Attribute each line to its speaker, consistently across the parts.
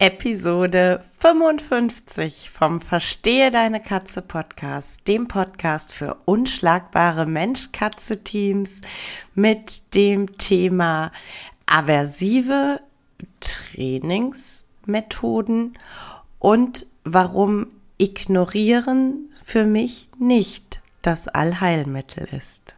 Speaker 1: Episode 55 vom Verstehe deine Katze Podcast, dem Podcast für unschlagbare Mensch-Katze-Teams mit dem Thema aversive Trainingsmethoden und warum Ignorieren für mich nicht das Allheilmittel ist.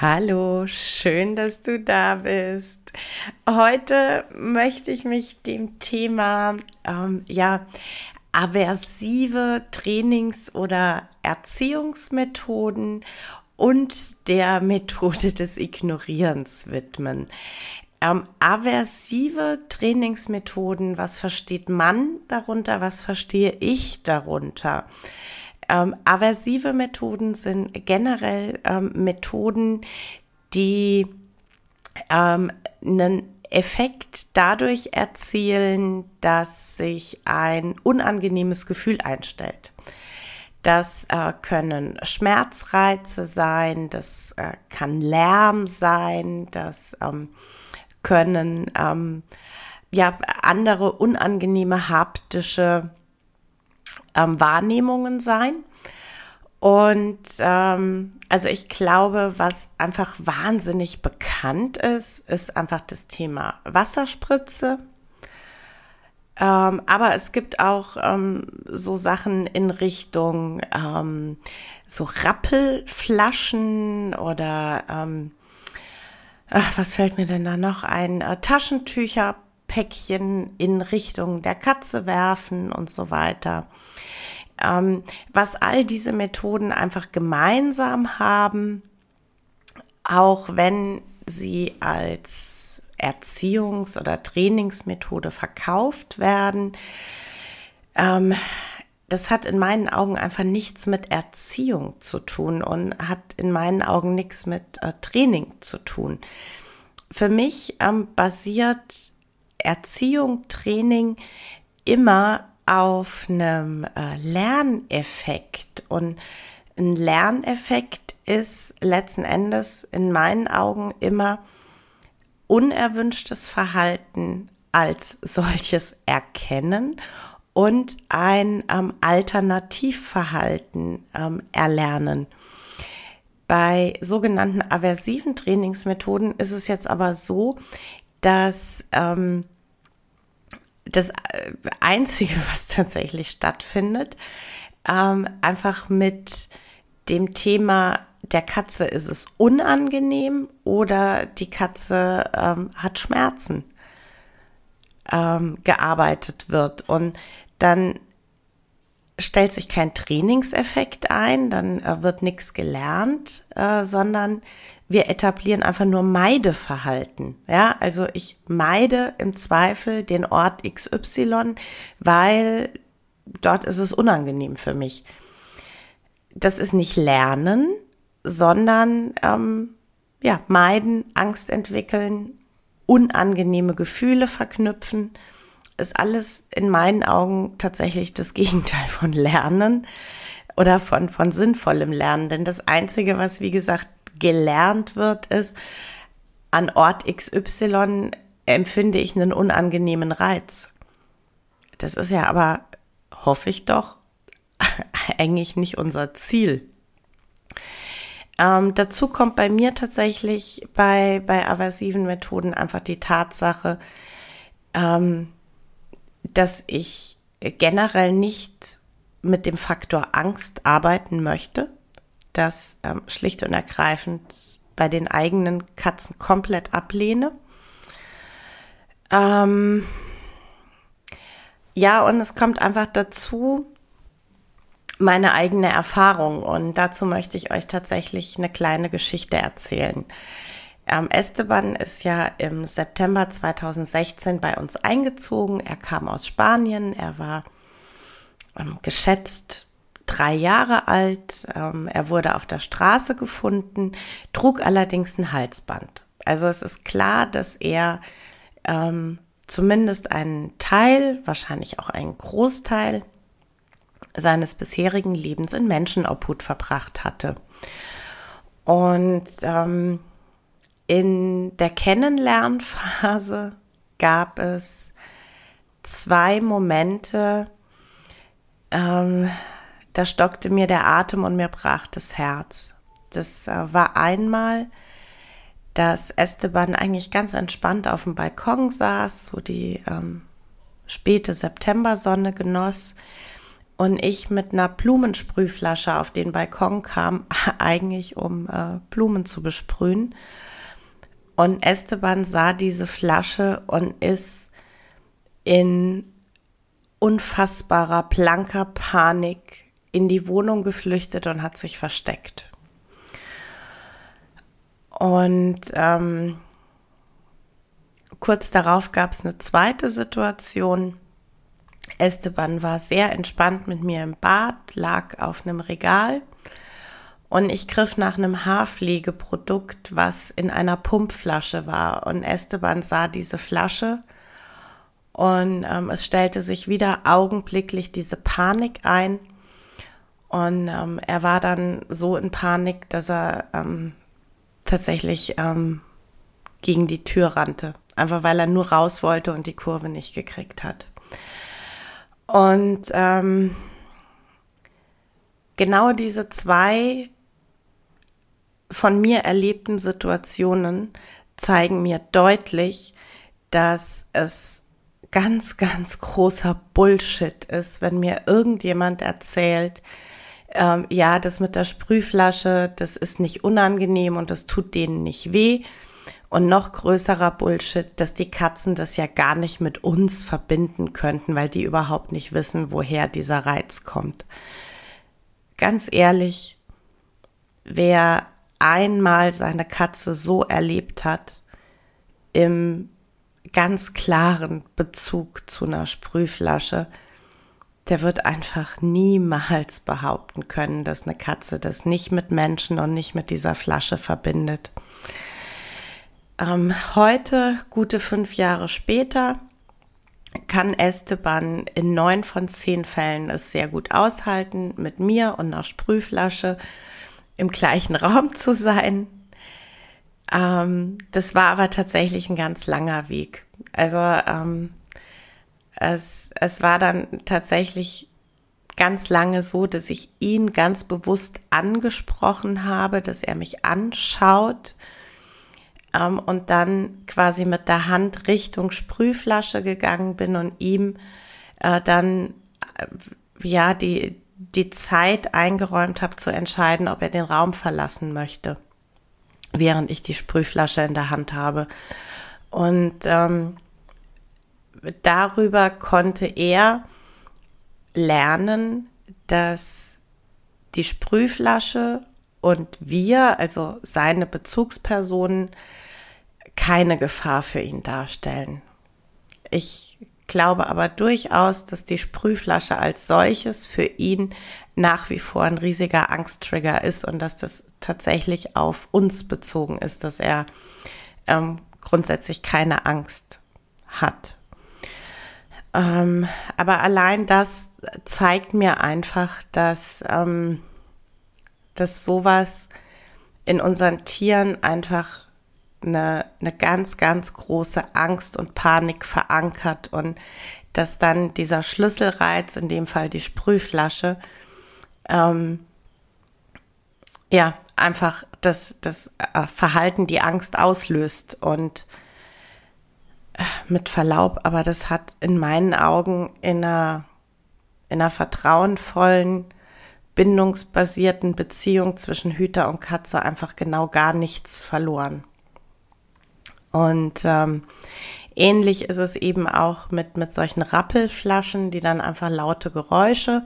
Speaker 1: Hallo, schön, dass du da bist. Heute möchte ich mich dem Thema, ähm, ja, aversive Trainings- oder Erziehungsmethoden und der Methode des Ignorierens widmen. Ähm, aversive Trainingsmethoden, was versteht man darunter, was verstehe ich darunter? Ähm, aversive Methoden sind generell ähm, Methoden, die ähm, einen Effekt dadurch erzielen, dass sich ein unangenehmes Gefühl einstellt. Das äh, können Schmerzreize sein, das äh, kann Lärm sein, das ähm, können ähm, ja andere unangenehme haptische ähm, Wahrnehmungen sein. Und ähm, also ich glaube, was einfach wahnsinnig bekannt ist, ist einfach das Thema Wasserspritze. Ähm, aber es gibt auch ähm, so Sachen in Richtung ähm, so Rappelflaschen oder ähm, ach, was fällt mir denn da noch ein? Äh, Taschentücherpäckchen in Richtung der Katze werfen und so weiter. Ähm, was all diese Methoden einfach gemeinsam haben, auch wenn sie als Erziehungs- oder Trainingsmethode verkauft werden, ähm, das hat in meinen Augen einfach nichts mit Erziehung zu tun und hat in meinen Augen nichts mit äh, Training zu tun. Für mich ähm, basiert Erziehung, Training immer auf einem äh, Lerneffekt. Und ein Lerneffekt ist letzten Endes in meinen Augen immer unerwünschtes Verhalten als solches erkennen und ein ähm, Alternativverhalten ähm, erlernen. Bei sogenannten aversiven Trainingsmethoden ist es jetzt aber so, dass ähm, das äh, Einzige, was tatsächlich stattfindet, ähm, einfach mit dem Thema der Katze ist es unangenehm oder die Katze ähm, hat Schmerzen ähm, gearbeitet wird. Und dann stellt sich kein Trainingseffekt ein, dann äh, wird nichts gelernt, äh, sondern wir etablieren einfach nur Meideverhalten. Ja, also ich meide im Zweifel den Ort XY, weil dort ist es unangenehm für mich. Das ist nicht Lernen, sondern ähm, ja, meiden, Angst entwickeln, unangenehme Gefühle verknüpfen, ist alles in meinen Augen tatsächlich das Gegenteil von Lernen oder von, von sinnvollem Lernen. Denn das Einzige, was, wie gesagt, gelernt wird, ist, an Ort XY empfinde ich einen unangenehmen Reiz. Das ist ja aber, hoffe ich doch, eigentlich nicht unser Ziel. Ähm, dazu kommt bei mir tatsächlich bei, bei aversiven Methoden einfach die Tatsache, ähm, dass ich generell nicht mit dem Faktor Angst arbeiten möchte, das ähm, schlicht und ergreifend bei den eigenen Katzen komplett ablehne. Ähm, ja, und es kommt einfach dazu, meine eigene Erfahrung. Und dazu möchte ich euch tatsächlich eine kleine Geschichte erzählen. Ähm, Esteban ist ja im September 2016 bei uns eingezogen. Er kam aus Spanien. Er war ähm, geschätzt drei Jahre alt. Ähm, er wurde auf der Straße gefunden, trug allerdings ein Halsband. Also es ist klar, dass er ähm, zumindest einen Teil, wahrscheinlich auch einen Großteil seines bisherigen Lebens in Menschenobhut verbracht hatte. Und ähm, in der Kennenlernphase gab es zwei Momente, ähm, da stockte mir der Atem und mir brach das Herz. Das äh, war einmal, dass Esteban eigentlich ganz entspannt auf dem Balkon saß, so die ähm, späte Septembersonne genoss und ich mit einer Blumensprühflasche auf den Balkon kam, eigentlich um äh, Blumen zu besprühen. Und Esteban sah diese Flasche und ist in unfassbarer, blanker Panik in die Wohnung geflüchtet und hat sich versteckt. Und ähm, kurz darauf gab es eine zweite Situation. Esteban war sehr entspannt mit mir im Bad, lag auf einem Regal und ich griff nach einem Haarpflegeprodukt, was in einer Pumpflasche war. Und Esteban sah diese Flasche und ähm, es stellte sich wieder augenblicklich diese Panik ein. Und ähm, er war dann so in Panik, dass er ähm, tatsächlich ähm, gegen die Tür rannte. Einfach weil er nur raus wollte und die Kurve nicht gekriegt hat. Und ähm, genau diese zwei von mir erlebten Situationen zeigen mir deutlich, dass es ganz, ganz großer Bullshit ist, wenn mir irgendjemand erzählt, ähm, ja, das mit der Sprühflasche, das ist nicht unangenehm und das tut denen nicht weh. Und noch größerer Bullshit, dass die Katzen das ja gar nicht mit uns verbinden könnten, weil die überhaupt nicht wissen, woher dieser Reiz kommt. Ganz ehrlich, wer einmal seine Katze so erlebt hat, im ganz klaren Bezug zu einer Sprühflasche, der wird einfach niemals behaupten können, dass eine Katze das nicht mit Menschen und nicht mit dieser Flasche verbindet. Ähm, heute, gute fünf Jahre später, kann Esteban in neun von zehn Fällen es sehr gut aushalten, mit mir und einer Sprühflasche im gleichen Raum zu sein. Ähm, das war aber tatsächlich ein ganz langer Weg. Also ähm, es, es war dann tatsächlich ganz lange so, dass ich ihn ganz bewusst angesprochen habe, dass er mich anschaut ähm, und dann quasi mit der Hand Richtung Sprühflasche gegangen bin und ihm äh, dann äh, ja die die Zeit eingeräumt habe zu entscheiden, ob er den Raum verlassen möchte, während ich die Sprühflasche in der Hand habe. Und ähm, darüber konnte er lernen, dass die Sprühflasche und wir, also seine Bezugspersonen, keine Gefahr für ihn darstellen. Ich glaube aber durchaus, dass die Sprühflasche als solches für ihn nach wie vor ein riesiger Angsttrigger ist und dass das tatsächlich auf uns bezogen ist, dass er ähm, grundsätzlich keine Angst hat. Ähm, aber allein das zeigt mir einfach, dass, ähm, dass sowas in unseren Tieren einfach eine, eine ganz, ganz große Angst und Panik verankert und dass dann dieser Schlüsselreiz, in dem Fall die Sprühflasche, ähm, ja, einfach das, das äh, Verhalten die Angst auslöst. Und äh, mit Verlaub, aber das hat in meinen Augen in einer in einer vertrauenvollen, bindungsbasierten Beziehung zwischen Hüter und Katze einfach genau gar nichts verloren. Und ähm, ähnlich ist es eben auch mit, mit solchen Rappelflaschen, die dann einfach laute Geräusche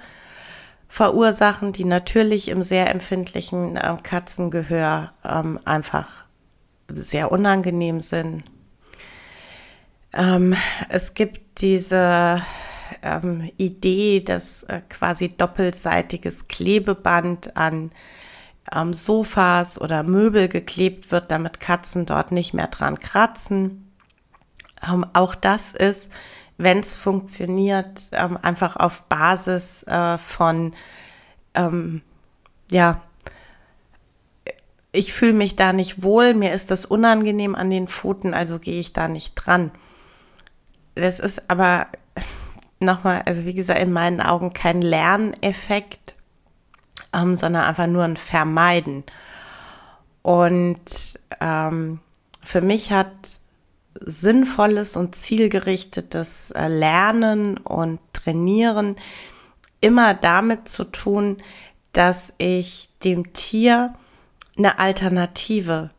Speaker 1: verursachen, die natürlich im sehr empfindlichen äh, Katzengehör ähm, einfach sehr unangenehm sind. Ähm, es gibt diese ähm, Idee, dass äh, quasi doppelseitiges Klebeband an ähm, Sofas oder Möbel geklebt wird, damit Katzen dort nicht mehr dran kratzen. Ähm, auch das ist, wenn es funktioniert, ähm, einfach auf Basis äh, von, ähm, ja, ich fühle mich da nicht wohl, mir ist das unangenehm an den Pfoten, also gehe ich da nicht dran. Das ist aber nochmal, also wie gesagt, in meinen Augen kein Lerneffekt, ähm, sondern einfach nur ein Vermeiden. Und ähm, für mich hat sinnvolles und zielgerichtetes äh, Lernen und Trainieren immer damit zu tun, dass ich dem Tier eine Alternative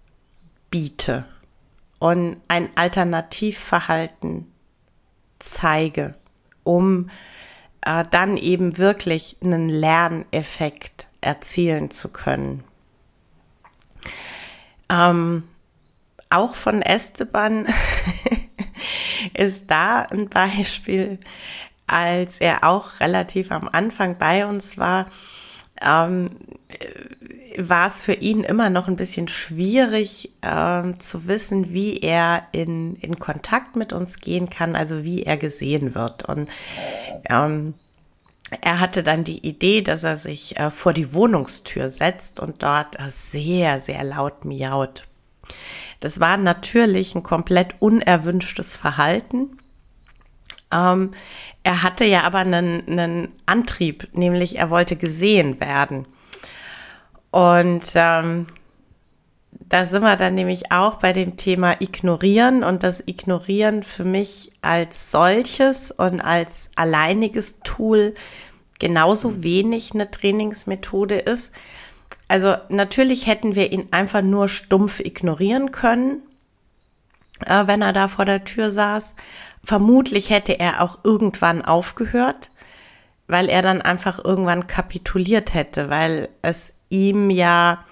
Speaker 1: biete und ein Alternativverhalten zeige, um äh, dann eben wirklich einen Lerneffekt erzielen zu können. Ähm, auch von Esteban ist da ein Beispiel, als er auch relativ am Anfang bei uns war, ähm, war es für ihn immer noch ein bisschen schwierig ähm, zu wissen, wie er in, in Kontakt mit uns gehen kann, also wie er gesehen wird. Und ähm, er hatte dann die Idee, dass er sich äh, vor die Wohnungstür setzt und dort äh, sehr, sehr laut miaut. Das war natürlich ein komplett unerwünschtes Verhalten. Ähm, er hatte ja aber einen, einen Antrieb, nämlich er wollte gesehen werden. Und ähm, da sind wir dann nämlich auch bei dem Thema Ignorieren und das Ignorieren für mich als solches und als alleiniges Tool genauso wenig eine Trainingsmethode ist, also natürlich hätten wir ihn einfach nur stumpf ignorieren können, äh, wenn er da vor der Tür saß. Vermutlich hätte er auch irgendwann aufgehört, weil er dann einfach irgendwann kapituliert hätte, weil es ihm ja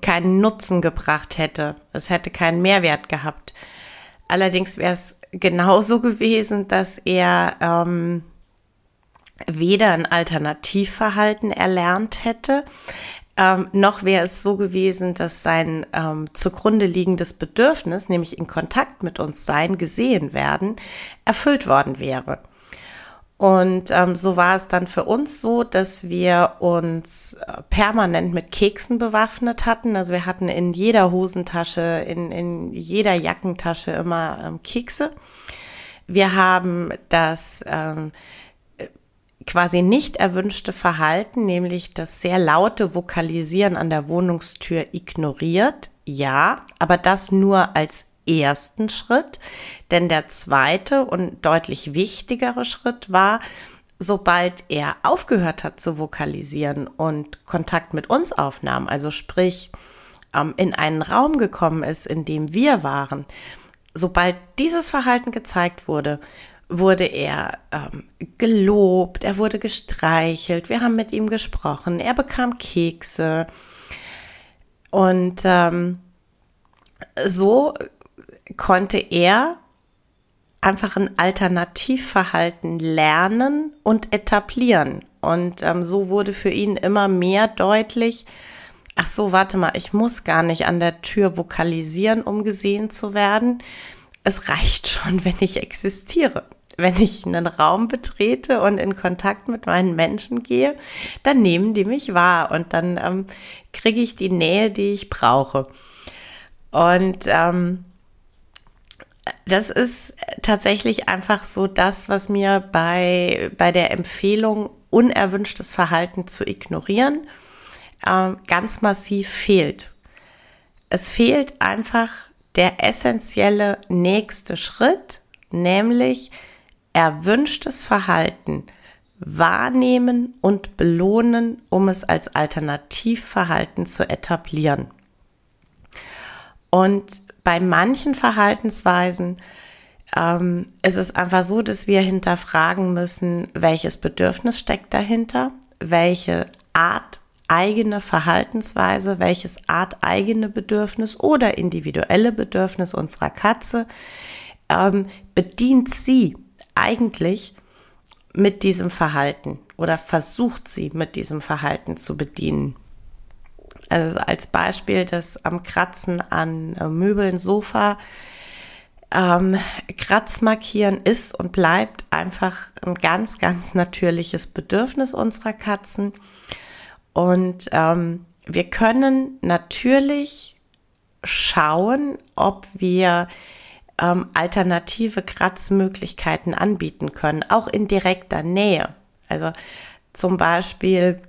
Speaker 1: keinen Nutzen gebracht hätte. Es hätte keinen Mehrwert gehabt. Allerdings wäre es genauso gewesen, dass er ähm, weder ein Alternativverhalten erlernt hätte, ähm, noch wäre es so gewesen, dass sein ähm, zugrunde liegendes Bedürfnis, nämlich in Kontakt mit uns sein, gesehen werden, erfüllt worden wäre. Und ähm, so war es dann für uns so, dass wir uns äh, permanent mit Keksen bewaffnet hatten. Also wir hatten in jeder Hosentasche, in, in jeder Jackentasche immer ähm, Kekse. Wir haben das ähm, quasi nicht erwünschte Verhalten, nämlich das sehr laute Vokalisieren an der Wohnungstür ignoriert. Ja, aber das nur als ersten Schritt, denn der zweite und deutlich wichtigere Schritt war, sobald er aufgehört hat zu vokalisieren und Kontakt mit uns aufnahm, also sprich ähm, in einen Raum gekommen ist, in dem wir waren, sobald dieses Verhalten gezeigt wurde, wurde er ähm, gelobt, er wurde gestreichelt, wir haben mit ihm gesprochen, er bekam Kekse. Und ähm, so konnte er einfach ein Alternativverhalten lernen und etablieren. Und ähm, so wurde für ihn immer mehr deutlich, ach so, warte mal, ich muss gar nicht an der Tür vokalisieren, um gesehen zu werden. Es reicht schon, wenn ich existiere wenn ich einen Raum betrete und in Kontakt mit meinen Menschen gehe, dann nehmen die mich wahr und dann ähm, kriege ich die Nähe, die ich brauche. Und ähm, das ist tatsächlich einfach so das, was mir bei, bei der Empfehlung, unerwünschtes Verhalten zu ignorieren, ähm, ganz massiv fehlt. Es fehlt einfach der essentielle nächste Schritt, nämlich erwünschtes Verhalten wahrnehmen und belohnen, um es als Alternativverhalten zu etablieren. Und bei manchen Verhaltensweisen ähm, ist es einfach so, dass wir hinterfragen müssen, welches Bedürfnis steckt dahinter, welche Art eigene Verhaltensweise, welches Art eigene Bedürfnis oder individuelle Bedürfnis unserer Katze ähm, bedient sie eigentlich mit diesem Verhalten oder versucht sie mit diesem Verhalten zu bedienen. Also als Beispiel das am Kratzen an äh, Möbeln, Sofa. Ähm, Kratzmarkieren ist und bleibt einfach ein ganz, ganz natürliches Bedürfnis unserer Katzen. Und ähm, wir können natürlich schauen, ob wir ähm, alternative Kratzmöglichkeiten anbieten können, auch in direkter Nähe. Also zum Beispiel,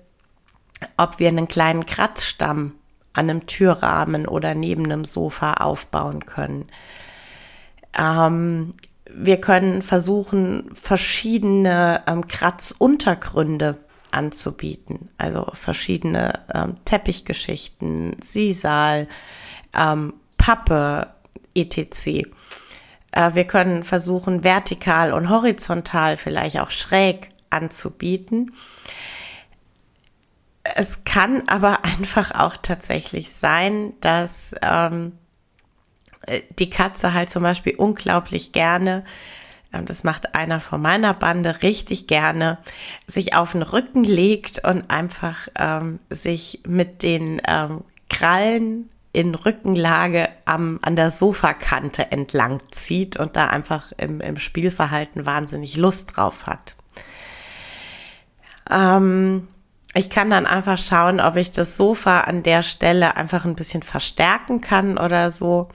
Speaker 1: ob wir einen kleinen Kratzstamm an einem Türrahmen oder neben einem Sofa aufbauen können. Ähm, wir können versuchen, verschiedene ähm, Kratzuntergründe anzubieten. Also verschiedene ähm, Teppichgeschichten, Sisal, ähm, Pappe, etc. Äh, wir können versuchen, vertikal und horizontal, vielleicht auch schräg anzubieten. Es kann aber einfach auch tatsächlich sein, dass ähm, die Katze halt zum Beispiel unglaublich gerne, ähm, das macht einer von meiner Bande richtig gerne, sich auf den Rücken legt und einfach ähm, sich mit den ähm, Krallen in Rückenlage am, an der Sofakante entlang zieht und da einfach im, im Spielverhalten wahnsinnig Lust drauf hat. Ähm, ich kann dann einfach schauen, ob ich das Sofa an der Stelle einfach ein bisschen verstärken kann oder so.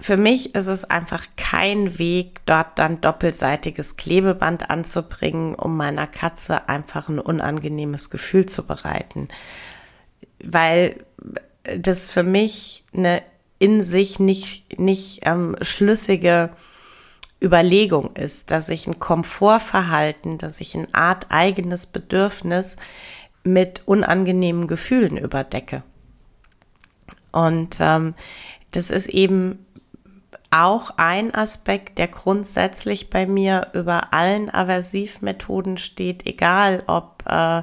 Speaker 1: Für mich ist es einfach kein Weg, dort dann doppelseitiges Klebeband anzubringen, um meiner Katze einfach ein unangenehmes Gefühl zu bereiten. Weil das für mich eine in sich nicht, nicht ähm, schlüssige Überlegung ist, dass ich ein Komfortverhalten, dass ich ein Art eigenes Bedürfnis mit unangenehmen Gefühlen überdecke. Und ähm, das ist eben auch ein Aspekt, der grundsätzlich bei mir über allen Aversivmethoden steht, egal ob äh,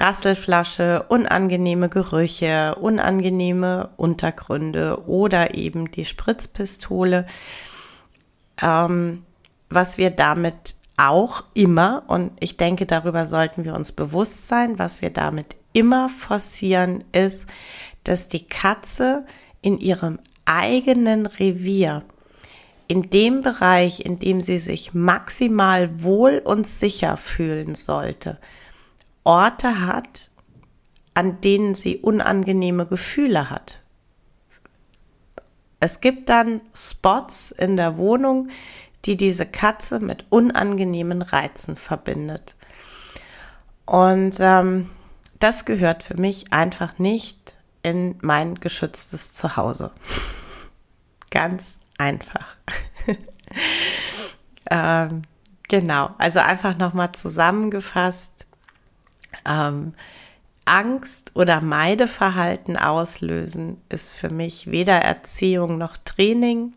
Speaker 1: Rasselflasche, unangenehme Gerüche, unangenehme Untergründe oder eben die Spritzpistole, ähm, was wir damit auch immer, und ich denke, darüber sollten wir uns bewusst sein, was wir damit immer forcieren, ist, dass die Katze in ihrem eigenen Revier in dem Bereich, in dem sie sich maximal wohl und sicher fühlen sollte, Orte hat, an denen sie unangenehme Gefühle hat. Es gibt dann Spots in der Wohnung, die diese Katze mit unangenehmen Reizen verbindet. Und ähm, das gehört für mich einfach nicht in mein geschütztes Zuhause. Ganz einfach. ähm, genau, also einfach nochmal zusammengefasst. Ähm, Angst oder Meideverhalten auslösen ist für mich weder Erziehung noch Training.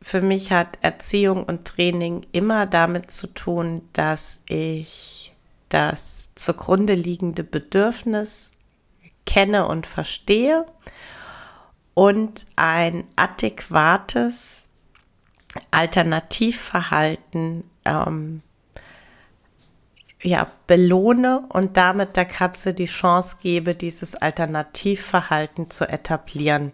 Speaker 1: Für mich hat Erziehung und Training immer damit zu tun, dass ich das zugrunde liegende Bedürfnis kenne und verstehe und ein adäquates Alternativverhalten ähm, ja, belohne und damit der Katze die Chance gebe, dieses Alternativverhalten zu etablieren.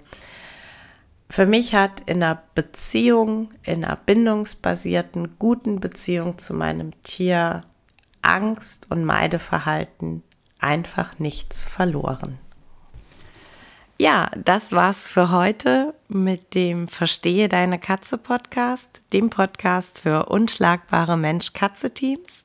Speaker 1: Für mich hat in einer Beziehung, in einer bindungsbasierten, guten Beziehung zu meinem Tier Angst und Meideverhalten einfach nichts verloren. Ja, das war's für heute mit dem Verstehe deine Katze Podcast, dem Podcast für unschlagbare Mensch-Katze-Teams.